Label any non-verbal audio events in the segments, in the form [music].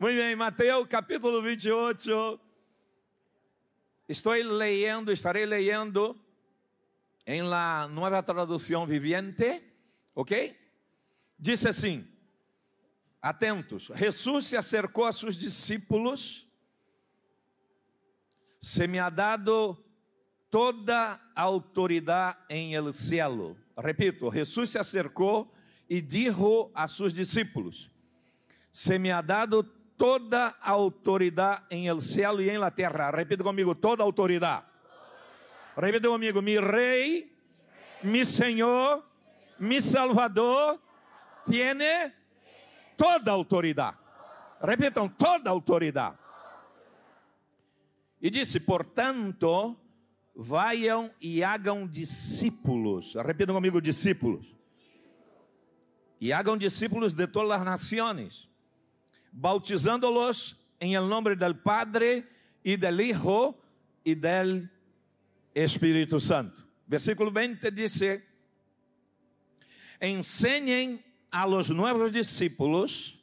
Muito bem, Mateus capítulo 28. Estou leyendo, estarei leyendo em la nueva tradução viviente, ok? Disse assim: atentos, Jesus se acercou a seus discípulos, se me ha dado toda autoridade em el cielo. Repito, Jesus se acercou e dijo a seus discípulos: Se me ha dado toda a autoridade em el cielo e em la terra. Repita comigo, toda autoridade. Repita comigo, mi rei, mi senhor, mi salvador, tiene toda autoridade. Repitam, toda a autoridade. E disse, portanto, vayam e hagam discípulos. Repitam comigo, discípulos. E hagam discípulos de todas as nações, bautizando-los el nome del Padre e del Hijo e del Espírito Santo. Versículo 20 dice: Enseñen a los nuevos discípulos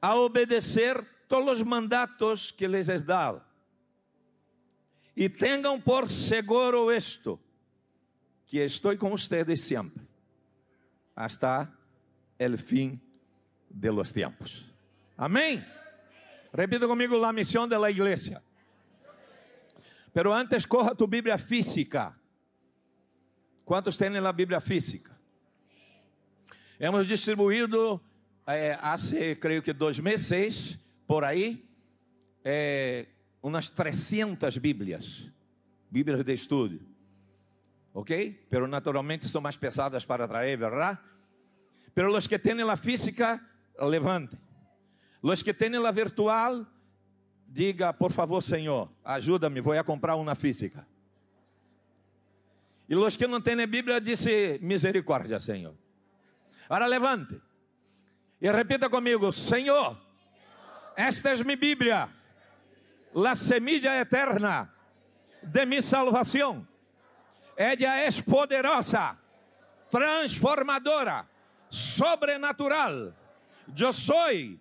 a obedecer todos os mandatos que les es dado. E tenham por seguro esto, que estou com ustedes sempre, hasta el fin de los tiempos. Amém? Repita comigo la misión de la. Pero antes corra tu Bíblia física. Quantos têm a Bíblia física? Hemos distribuído, eh, hace creio que dois meses, por aí, eh, umas 300 Bíblias, Bíblias de estudo. ¿Ok? Pero naturalmente são mais pesadas para traer, ¿verdad? Pero los que têm a física, levante. Los que têm a virtual, diga, por favor, Senhor, ajuda-me, vou a comprar uma física. E los que não têm a Bíblia, disse, misericórdia, Senhor. Agora levante. E repita comigo, Senhor, esta é minha Bíblia, la semilla eterna de mi salvação. Ella é poderosa, transformadora, sobrenatural. Eu sou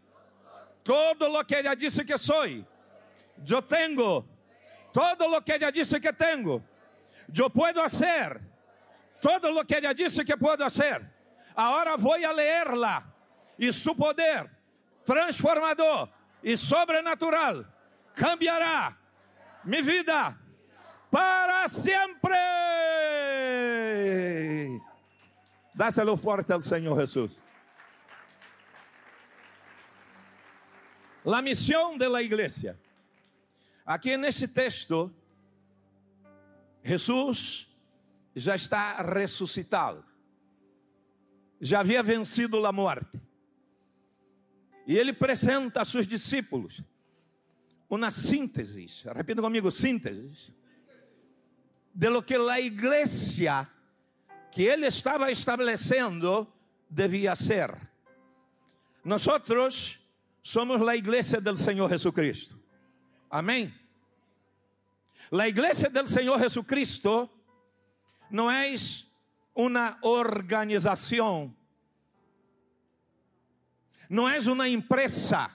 todo lo que ella disse que sou. Eu tenho todo lo que ella disse que tenho. Eu puedo hacer todo lo que ella disse que puedo hacer. Agora vou a leerla e su poder transformador e sobrenatural cambiará minha vida para sempre. Dáselo forte ao Senhor Jesus. La misión de la iglesia. Aqui nesse texto, Jesus já está ressuscitado. Já havia vencido a morte. E ele apresenta a seus discípulos uma síntese, repita comigo, síntese, de lo que a igreja que ele estava estabelecendo devia ser. Nós somos a igreja do Senhor Jesucristo. Amém? A igreja do Senhor Jesucristo não é uma organização, não é uma empresa.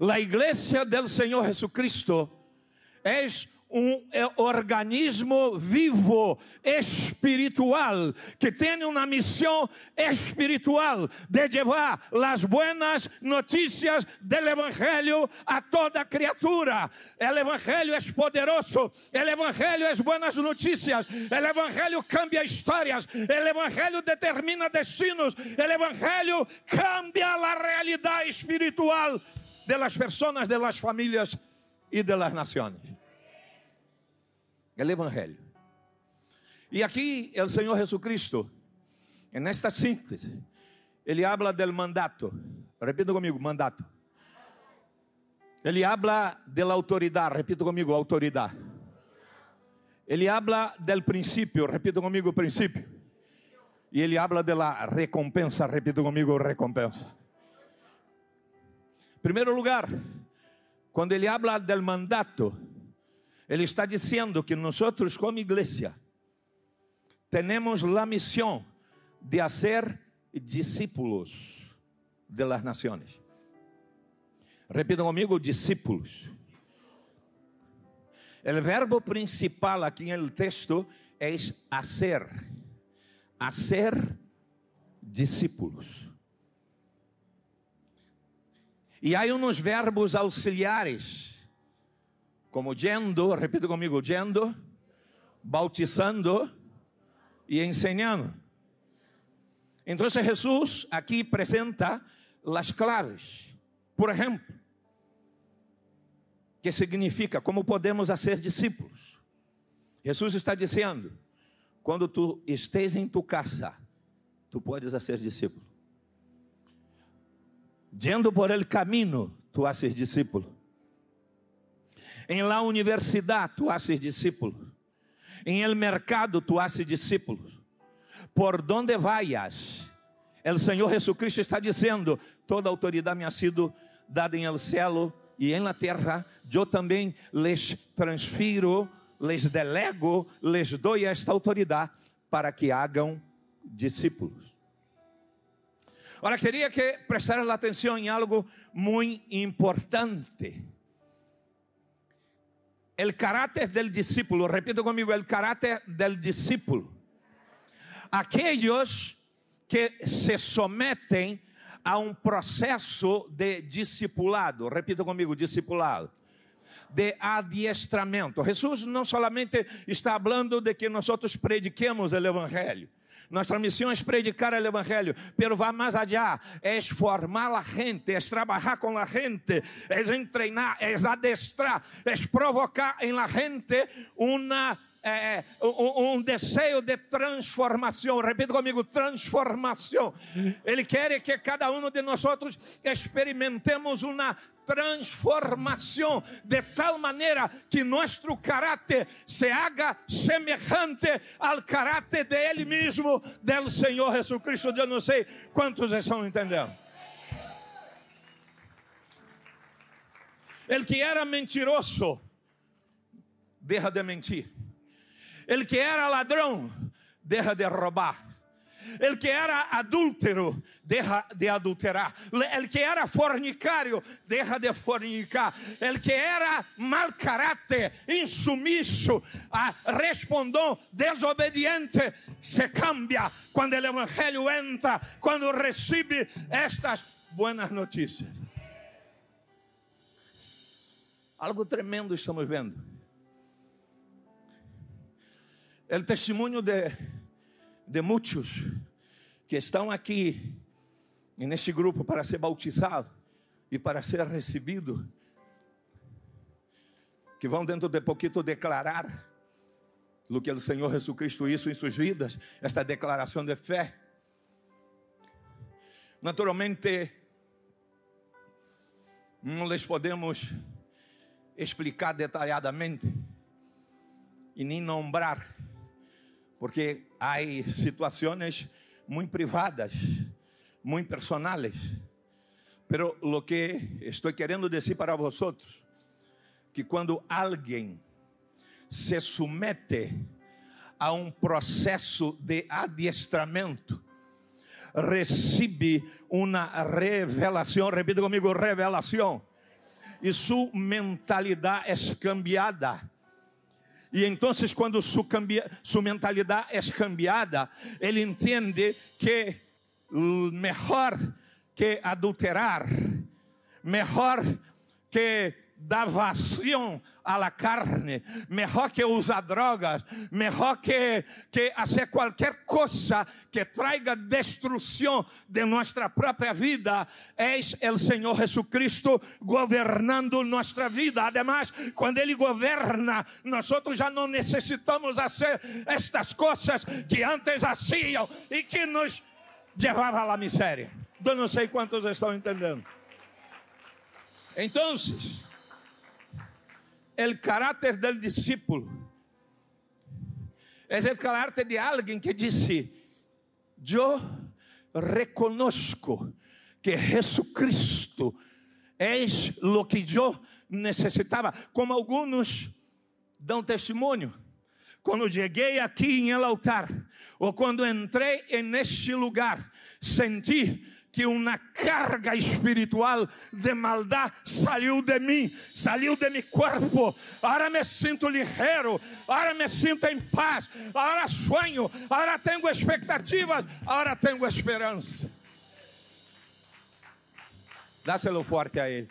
A igreja do Senhor Jesucristo é um organismo vivo, espiritual, que tem uma missão espiritual de levar as buenas notícias do Evangelho a toda criatura. O Evangelho é poderoso, o Evangelho é buenas notícias, o Evangelho cambia histórias, o Evangelho determina destinos, o Evangelho cambia a realidade espiritual de las personas, de las familias e de las naciones el Evangelho. E aqui o Senhor Jesucristo, nesta síntese, ele habla del mandato. Repita comigo, mandato. Ele habla de la autoridade. Repita comigo, autoridade. Ele habla del princípio. Repita comigo, princípio. E ele habla de la recompensa. Repita comigo, recompensa. Em primeiro lugar, quando ele habla del mandato, ele está dizendo que nós, como igreja, temos a missão de ser discípulos. de las naciones. Repitam comigo, discípulos. O verbo principal aqui no texto é hacer, hacer discípulos. E há uns verbos auxiliares, como yendo, repita comigo, yendo, bautizando e ensinando. Então Jesus aqui apresenta as claves. Por exemplo, que significa como podemos ser discípulos. Jesus está dizendo: quando tu estejas em tu casa, tu podes ser discípulo. Yendo por el camino, tu haces discípulo. Em la universidade, tu haces discípulo. Em el mercado, tu haces discípulo. Por donde vayas, o Senhor Jesucristo está dizendo: toda autoridade me ha sido dada em el cielo e em la terra, eu também les transfiro, les delego, les dou esta autoridade para que hagam discípulos. Agora, queria que prestaran atenção em algo muito importante. El caráter del discípulo, repito comigo, el caráter del discípulo. Aqueles que se sometem a um processo de discipulado. Repita comigo, discipulado. De adiestramento. Jesus não solamente está falando de que nós prediquemos o Evangelho. Nossa missão é predicar o Evangelho, pero vai mais allá, é formar a gente, é trabalhar com a gente, é entrenar, é adestrar, é provocar em la gente uma é, um, um, desejo de transformação. Repita comigo: transformação. Ele quer que cada um de nós experimentemos uma transformação de tal maneira que nosso caráter se haga semejante ao caráter de Ele mesmo, do Senhor Jesus Cristo. Eu não sei quantos estão entendendo. Ele que era mentiroso, deixa de mentir. Ele que era ladrão, deixa de roubar. Ele que era adúltero, deixa de adulterar. Ele que era fornicário, deixa de fornicar. Ele que era mal caráter, insumisso, respondeu, desobediente, se cambia quando o Evangelho entra, quando recebe estas buenas notícias. Algo tremendo estamos vendo o testemunho de, de muitos que estão aqui neste grupo para ser bautizado e para ser recebido, que vão dentro de pouquinho declarar o que o Senhor Jesus Cristo hizo em suas vidas, esta declaração de fé. Naturalmente, não les podemos explicar detalhadamente e nem nombrar porque há situações muito privadas, muito personales. Pero lo que estou querendo dizer para vosotros, que quando alguém se submete a um processo de adiestramento, recebe uma revelação, repita comigo, revelação, e sua mentalidade é cambiada e então, quando sua, sua mentalidade é cambiada, ele entende que melhor que adulterar, melhor que dar vazão à la carne, melhor que usar drogas, melhor que, que fazer qualquer coisa que traga destruição de nossa própria vida, é o Senhor Jesus Cristo governando nossa vida. Además, quando Ele governa, nós já não necessitamos fazer estas coisas que antes faziam e que nos levavam à miséria. Eu não sei quantos estão entendendo. Então, el caráter del discípulo es el caráter de alguien que dice, yo reconozco que Jesucristo es lo que yo necessitava, como alguns dão testemunho. Quando cheguei aqui em el altar, ou quando entrei neste lugar, senti que uma carga espiritual de maldade saiu de mim, saiu de meu corpo. Agora me sinto ligeiro, agora me sinto em paz, agora sonho, agora tenho expectativas, agora tenho esperança. Dá-se-lo forte a Ele.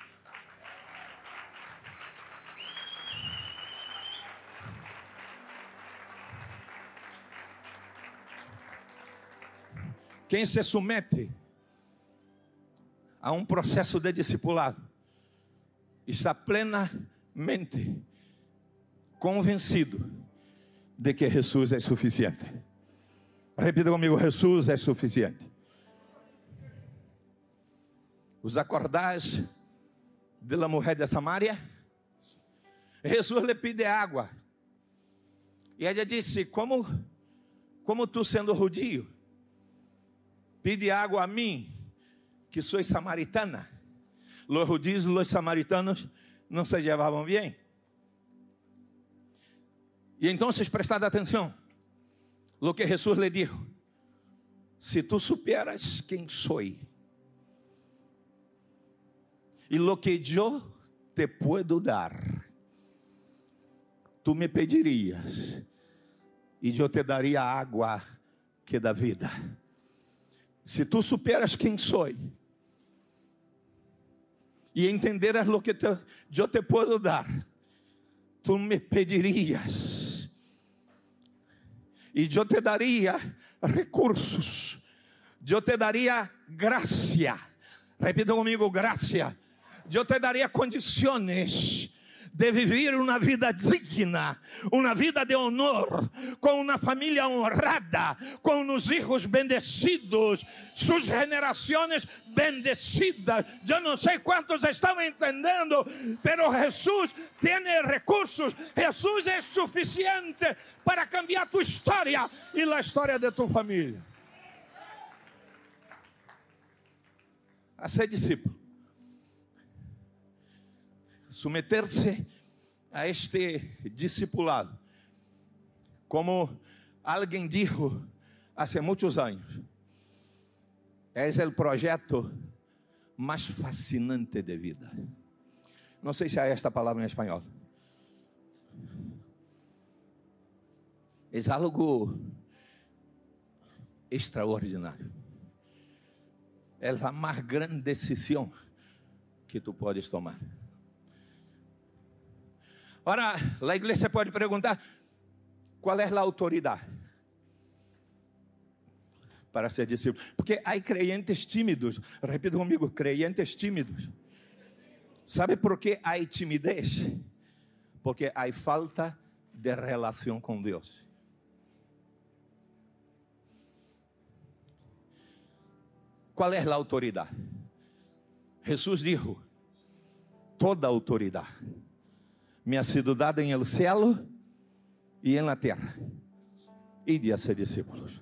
Quem se submete a um processo de discipulado está plenamente convencido de que Jesus é suficiente. Repita comigo: Jesus é suficiente. Os acordais da mulher de Samaria, Jesus lhe pede água. E ela disse: Como, como tu sendo rudio, pede água a mim, que sou samaritana. Los judíos, los samaritanos não se llevavam bem. E então, prestad atenção, lo que Jesus lhe dijo: Se tu superas quem sou e lo que eu te puedo dar, tu me pedirias e eu te daria água que dá vida. Se tu superas quem sou e entenderas lo que te, eu te puedo dar, tu me pedirias e eu te daria recursos, eu te daria graça. Repita comigo, graça. Eu te daria condições de vivir uma vida digna, uma vida de honor, com uma família honrada, com os filhos bendecidos, suas gerações bendecidas. Eu não sei quantos estão entendendo, pero Jesus tem recursos, Jesus é suficiente para cambiar tua história e a história de tua família. A ser discípulo submeter-se a este discipulado. Como alguém disse há muitos anos, é o projeto mais fascinante de vida. Não sei se há esta palavra em espanhol. É algo extraordinário. É a mais grande decisão que tu podes tomar. Ora, a igreja pode perguntar: qual é a autoridade para ser discípulo? Porque há crentes tímidos, repita comigo: crentes tímidos. Sabe por que há timidez? Porque há falta de relação com Deus. Qual é a autoridade? Jesus disse: toda autoridade me ha sido dada em el cielo e em la terra. Ide a ser discípulos.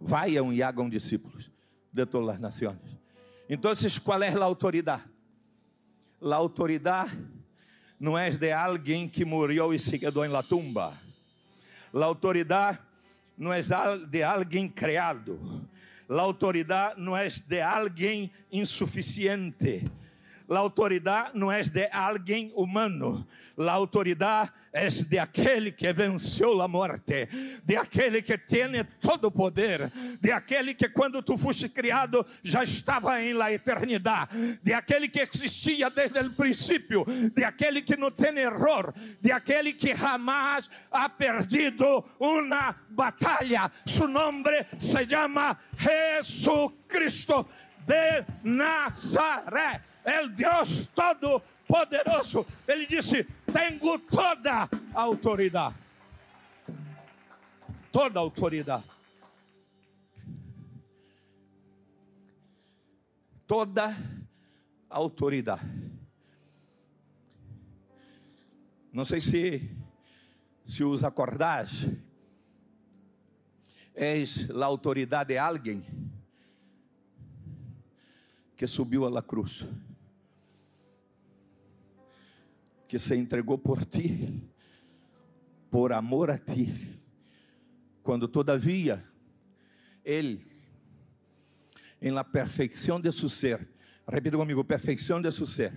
Vayan e hagam discípulos de todas as nações. Então, qual é a autoridade? A autoridade não é de alguém que morreu e se quedou em la tumba. A autoridade não é de alguém criado. A autoridade não é de alguém insuficiente a autoridade não é de alguém humano, a autoridade é de aquele que venceu a morte, de aquele que tem todo poder, de aquele que quando tu foste criado já estava em la eternidade, de aquele que existia desde o princípio, de aquele que não tem erro, de aquele que jamais ha perdido uma batalha. Su nome se chama Jesus Cristo de Nazaré é Deus Todo-Poderoso. Ele disse: Tenho toda a autoridade. Toda a autoridade. Toda a autoridade. Não sei se, se os acordais, és a autoridade de alguém que subiu la cruz que se entregou por ti, por amor a ti, quando todavia Ele em la perfeição de su ser. Repita comigo, perfeição de su ser.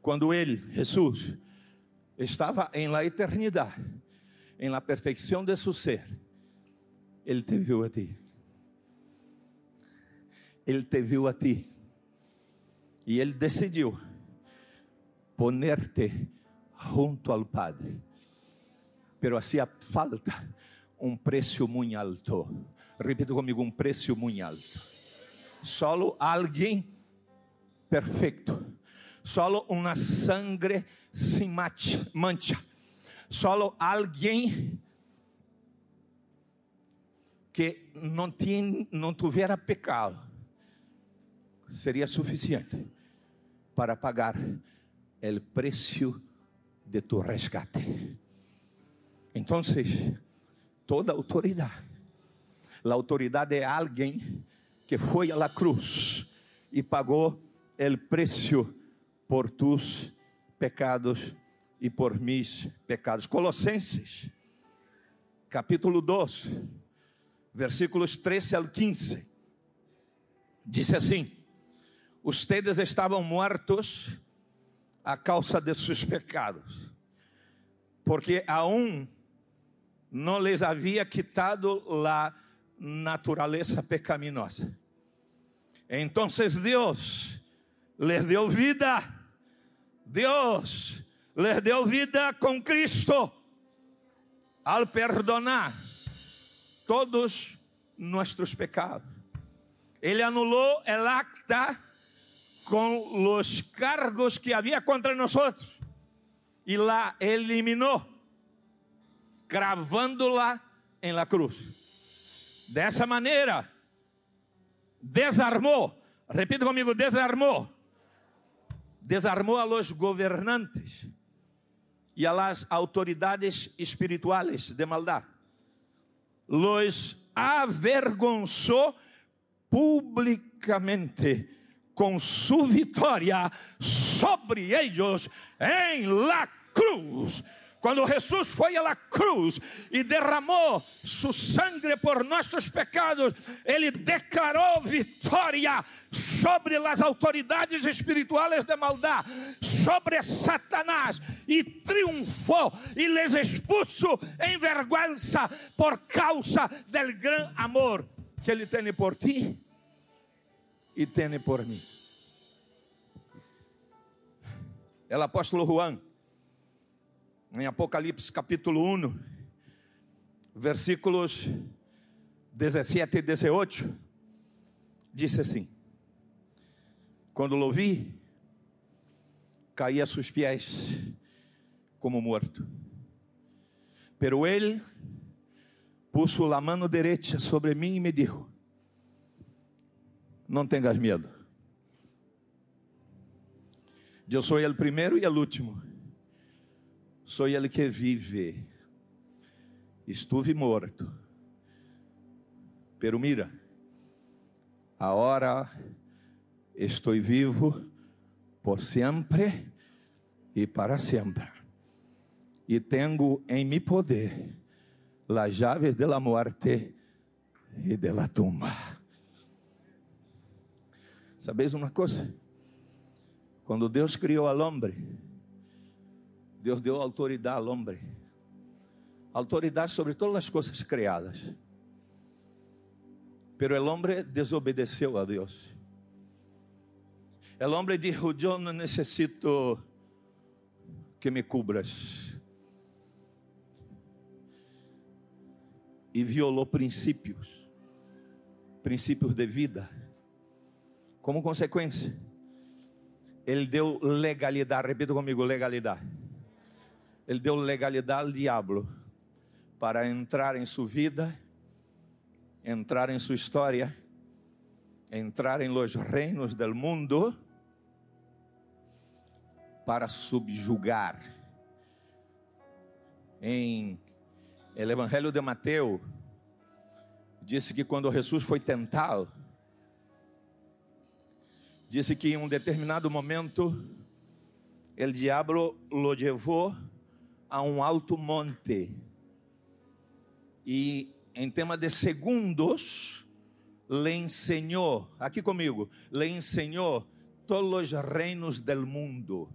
Quando ele, Jesus, estava em la eternidade, em la perfeição de su ser, ele te viu a ti. Ele te viu a ti. E ele decidiu ponerte junto ao Padre. Pero hacía falta um preço muito alto. Repita comigo, um preço muito alto. Solo alguém perfeito. Solo uma sangre sem mancha. Solo alguém que não, tinha, não tivera pecado seria suficiente para pagar o preço de tu resgate. Então, toda autoridade, a autoridade é alguém que foi a la cruz e pagou o preço por tus pecados e por mis pecados. Colossenses, capítulo 2, versículos 13 ao 15. Disse assim: Ustedes estavam mortos a causa de seus pecados, porque aún não les havia quitado a natureza pecaminosa. Então Deus les deu vida, Deus les deu vida com Cristo, al perdonar todos nossos pecados. Ele anulou el acta com os cargos que havia contra nós e la eliminou, cravando-la em la cruz. Dessa maneira, desarmou, repita comigo, desarmou, desarmou a los governantes e a las autoridades espirituales de maldade, los avergonzou publicamente com sua vitória sobre eles em la cruz. Quando Jesus foi à cruz e derramou sua sangue por nossos pecados, ele declarou vitória sobre as autoridades espirituais de maldade, sobre Satanás, e triunfou e les expulsou em vergüenza por causa do grande amor que ele tem por ti e tem por mim. É o apóstolo Juan em Apocalipse capítulo 1, versículos 17 e 18, disse assim: Quando o ouvi, caí a seus pés como morto. Pero ele puso a mão direita sobre mim e me disse: Não tenhas medo. Eu sou o primeiro e o último sou ele que vive. Estuve morto. Pero mira, agora estou vivo por sempre e para sempre. E tenho em mi poder as chaves de la muerte e de la tumba. Sabeis uma coisa? Quando Deus criou al homem, Deus deu autoridade ao homem. Autoridade sobre todas as coisas criadas. Pero el hombre desobedeceu a Deus. El hombre dijo: Yo no necesito que me cubras. E violou princípios, princípios de vida. Como consequência, ele deu legalidade. Repita comigo: legalidade ele deu legalidade ao diabo para entrar em sua vida, entrar em sua história, entrar em los reinos del mundo para subjugar. Em el Evangelho de Mateus disse que quando Jesus foi tentado, disse que em um determinado momento o diabo lo levou a um alto monte. E em tema de segundos, le enseñó, aqui comigo, le enseñó todos os reinos del mundo.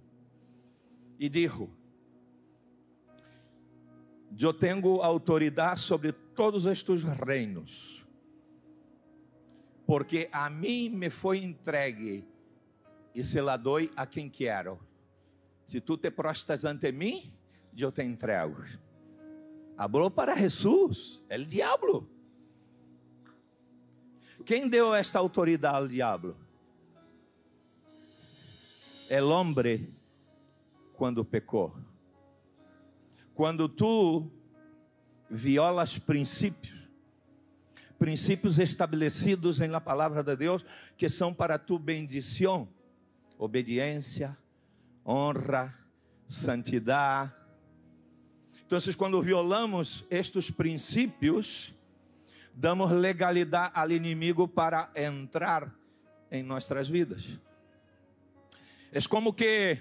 E dijo: Eu tenho autoridade sobre todos estes reinos, porque a mim me foi entregue e se la doy a quem quero. Se tu te prostras ante mim, eu te entrego. Hablou para Jesus, é o diabo. Quem deu esta autoridade ao diabo? El hombre quando pecou. Quando tu violas princípios, princípios estabelecidos em la palavra de Deus, que são para tu bendição, obediência, honra, santidade. Então, quando violamos estes princípios, damos legalidade ao inimigo para entrar em nossas vidas. É como que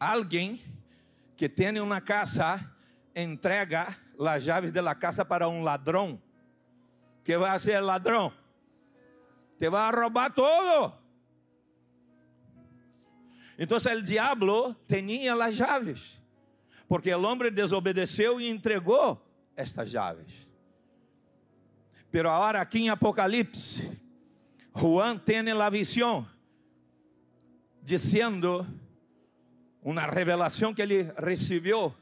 alguém que tem uma casa entrega as chaves da casa para um ladrão. Que vai ser ladrão? Te vai roubar todo. Então, o diabo tinha as chaves, porque o homem desobedeceu e entregou estas chaves. Pero agora aqui em Apocalipse, Juan tem a visão, dizendo uma revelação que ele recebeu.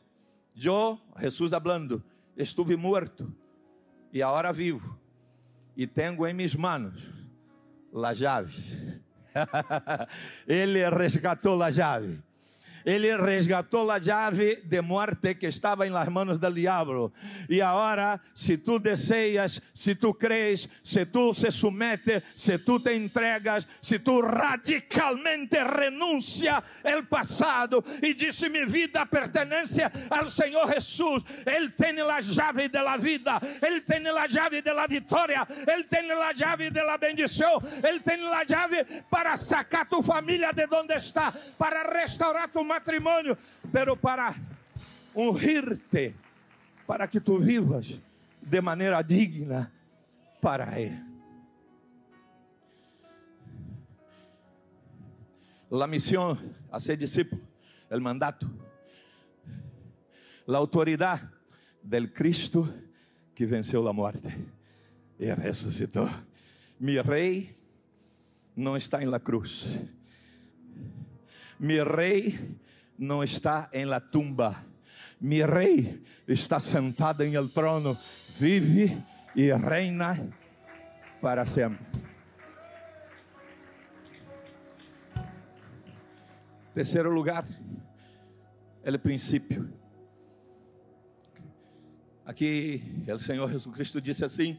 Eu, Jesus hablando, estive morto e agora vivo, e tenho em minhas manos as chaves [laughs] Ele resgatou a chave. Ele resgatou a chave de morte que estava em las manos del diabo. E agora, se tu deseias, se tu crees, se tu se submete, se tu te entregas, se tu radicalmente renuncia el passado e diz: Minha vida pertence ao Senhor Jesus. Ele tem a chave da vida, Ele tem a chave da vitória, Ele tem a chave da bendição, Ele tem a chave para sacar tu família de onde está, para restaurar tu matrimônio, pero para ungir-te, para que tu vivas de maneira digna para Ele. La misión a ser discípulo, el mandato, la autoridad del Cristo que venceu a morte e ressuscitou. Mi rei não está em la cruz. Mi rei não está em la tumba. Mi rei está sentado em el trono, vive e reina para sempre. Terceiro lugar, é o princípio. Aqui, o Senhor Jesus Cristo disse assim,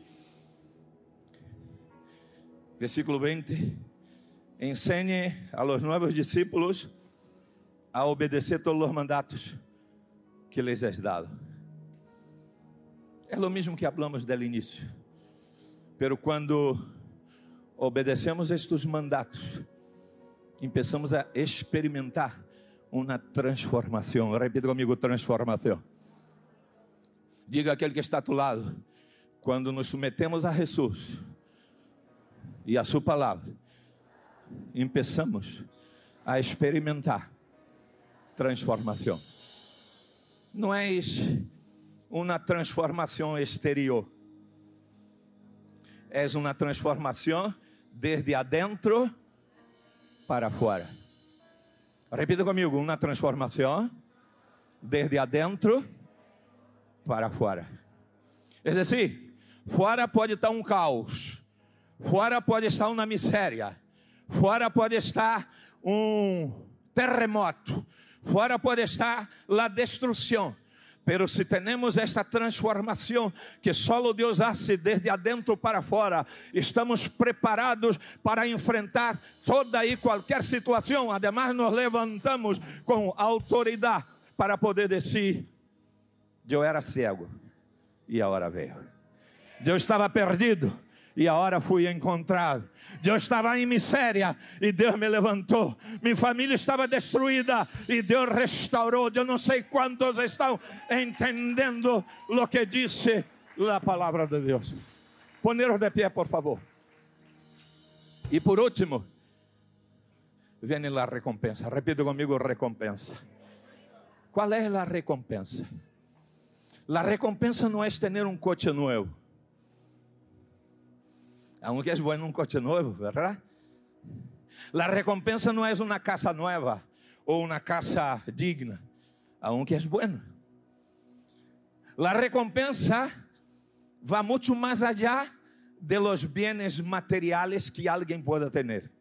versículo 20: Ensine a los novos discípulos a obedecer todos os mandatos que lhes és dado. É o mesmo que hablamos del início. Pero quando obedecemos estes mandatos, começamos a experimentar uma transformação. Repita comigo: transformação. Diga aquele que está a tu lado, quando nos submetemos a Jesus e a Sua palavra, começamos a experimentar transformação. Não é uma transformação exterior, é uma transformação desde adentro para fora. Repita comigo: uma transformação desde adentro para fora. É assim, fora pode estar um caos, fora pode estar uma miséria, fora pode estar um terremoto, fora pode estar a destruição. Pero se temos esta transformação que só Deus hace desde adentro para fora, estamos preparados para enfrentar toda e qualquer situação. Ademais, nos levantamos com autoridade para poder dizer: Eu era cego e a hora veio. Eu estava perdido e a hora fui encontrado. Eu estava em miséria e Deus me levantou. Minha família estava destruída e Deus restaurou. Eu não sei quantos estão entendendo o que disse a palavra de Deus. Poneros de pé, por favor. E por último, vem a recompensa. Repita comigo: recompensa. Qual é a recompensa? A recompensa não é ter um coche novo. Aunque é bueno um coche novo, verdade? A recompensa não é uma casa nova ou uma casa digna, aunque é bueno. A recompensa vai muito mais allá de los bienes materiales que alguém pueda ter.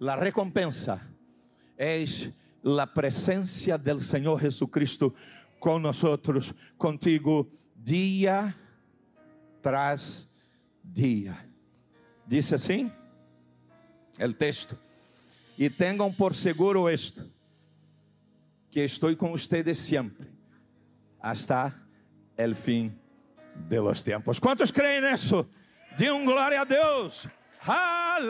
La recompensa es la presencia del Señor Jesucristo con nosotros, contigo, día tras día. Dice assim el texto. E tenham por seguro esto, que estou com ustedes sempre, hasta el fim de los tiempos. ¿Cuántos creen eso? Digan gloria a Deus. Aleluia!